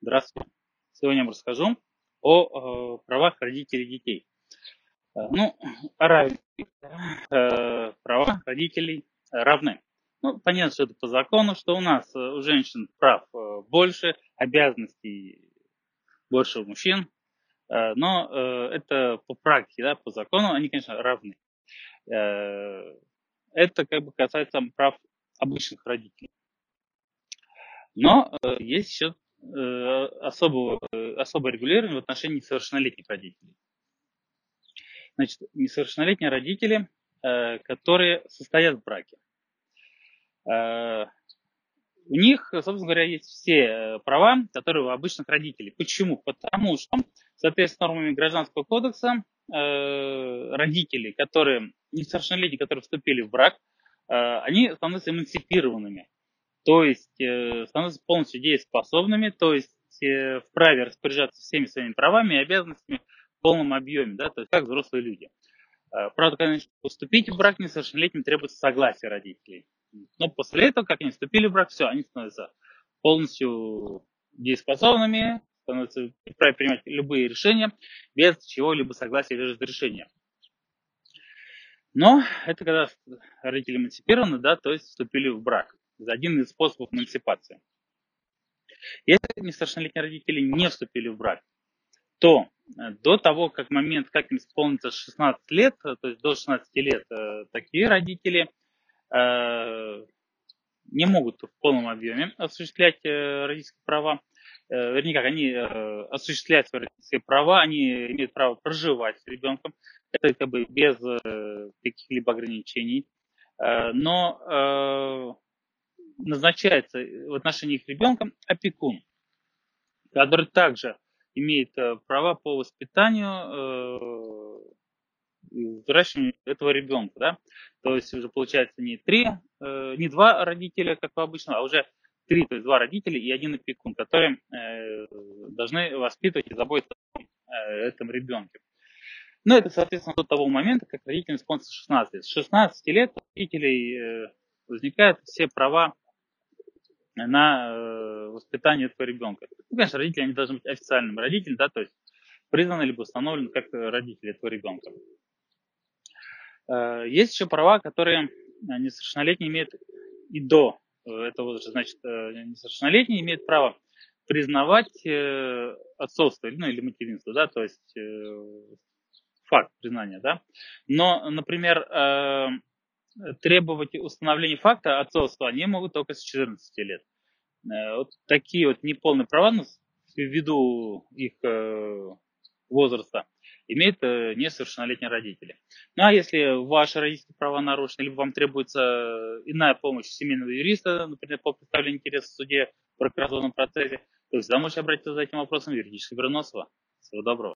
Здравствуйте. Сегодня я вам расскажу о э, правах родителей детей. Э, ну, равенстве. Э, права родителей равны. Ну, понятно, что это по закону, что у нас э, у женщин прав э, больше, обязанностей больше у мужчин. Э, но э, это по практике, да, по закону они, конечно, равны. Э, это как бы касается прав обычных родителей. Но э, есть еще э, особого, э, особое регулирование в отношении несовершеннолетних родителей. Значит, несовершеннолетние родители, э, которые состоят в браке. У них, собственно говоря, есть все права, которые у обычных родителей. Почему? Потому что, соответственно, нормами Гражданского кодекса, родители, которые несовершеннолетние, которые вступили в брак, они становятся эмансипированными то есть э, становятся полностью дееспособными, то есть э, вправе распоряжаться всеми своими правами и обязанностями в полном объеме, да, то есть как взрослые люди. Э, правда, конечно, вступить в брак несовершеннолетним требуется согласие родителей. Но после этого, как они вступили в брак, все, они становятся полностью дееспособными, становятся вправе принимать любые решения без чего-либо согласия или разрешения. Но это когда родители эмансипированы, да, то есть вступили в брак один из способов эмансипации. Если несовершеннолетние родители не вступили в брак, то э, до того, как момент, как им исполнится 16 лет, э, то есть до 16 лет, э, такие родители не могут в полном объеме осуществлять родительские права. Вернее, как они осуществляют свои родительские права, они имеют право проживать с ребенком. Это как бы без каких-либо ограничений. Но назначается в отношении их ребенка опекун, который также имеет э, права по воспитанию и э, взращиванию этого ребенка. Да? То есть уже получается не три, э, не два родителя, как обычно, а уже три, то есть два родителя и один опекун, которые должны воспитывать и заботиться о этом ребенке. Но это, соответственно, до того момента, как родителям исполнится 16 лет. С 16 лет у родителей возникают все права на э, воспитание этого ребенка. Ну, конечно, родители они должны быть официальным родителем, да, то есть признаны либо установлены как родители этого ребенка. Э, есть еще права, которые несовершеннолетние имеют и до этого возраста. Значит, э, несовершеннолетние имеют право признавать отцовство ну, или материнство, да, то есть факт признания, да. Но, например, требовать установления факта отцовства они могут только с 14 лет. Э, вот такие вот неполные права ну, ввиду их э, возраста имеют э, несовершеннолетние родители. Ну а если ваши родительские права нарушены, либо вам требуется иная помощь семейного юриста, например, по представлению интересов в суде в прокуратурном процессе, то всегда можете обратиться за этим вопросом в юридическое Всего доброго.